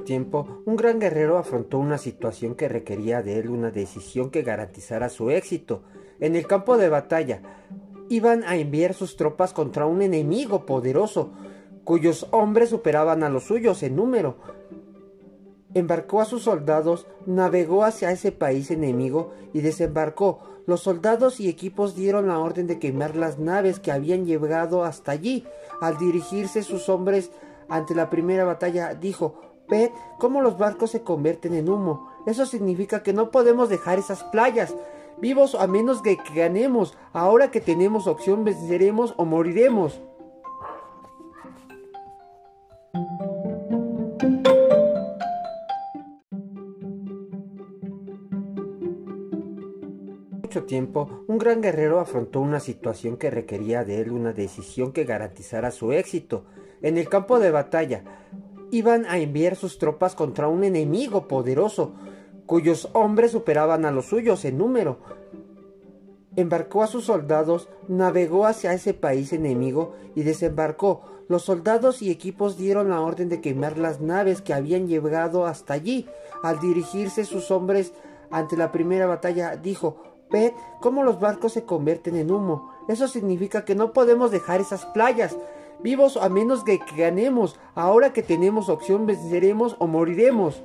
tiempo, un gran guerrero afrontó una situación que requería de él una decisión que garantizara su éxito. En el campo de batalla, iban a enviar sus tropas contra un enemigo poderoso, cuyos hombres superaban a los suyos en número. Embarcó a sus soldados, navegó hacia ese país enemigo y desembarcó. Los soldados y equipos dieron la orden de quemar las naves que habían llegado hasta allí. Al dirigirse sus hombres ante la primera batalla, dijo, Ved cómo los barcos se convierten en humo. Eso significa que no podemos dejar esas playas vivos a menos que ganemos. Ahora que tenemos opción, venceremos o moriremos. mucho tiempo, un gran guerrero afrontó una situación que requería de él una decisión que garantizara su éxito. En el campo de batalla, iban a enviar sus tropas contra un enemigo poderoso, cuyos hombres superaban a los suyos en número. Embarcó a sus soldados, navegó hacia ese país enemigo y desembarcó. Los soldados y equipos dieron la orden de quemar las naves que habían llegado hasta allí. Al dirigirse sus hombres ante la primera batalla, dijo, Ved cómo los barcos se convierten en humo. Eso significa que no podemos dejar esas playas vivos a menos que ganemos. Ahora que tenemos opción venceremos o moriremos.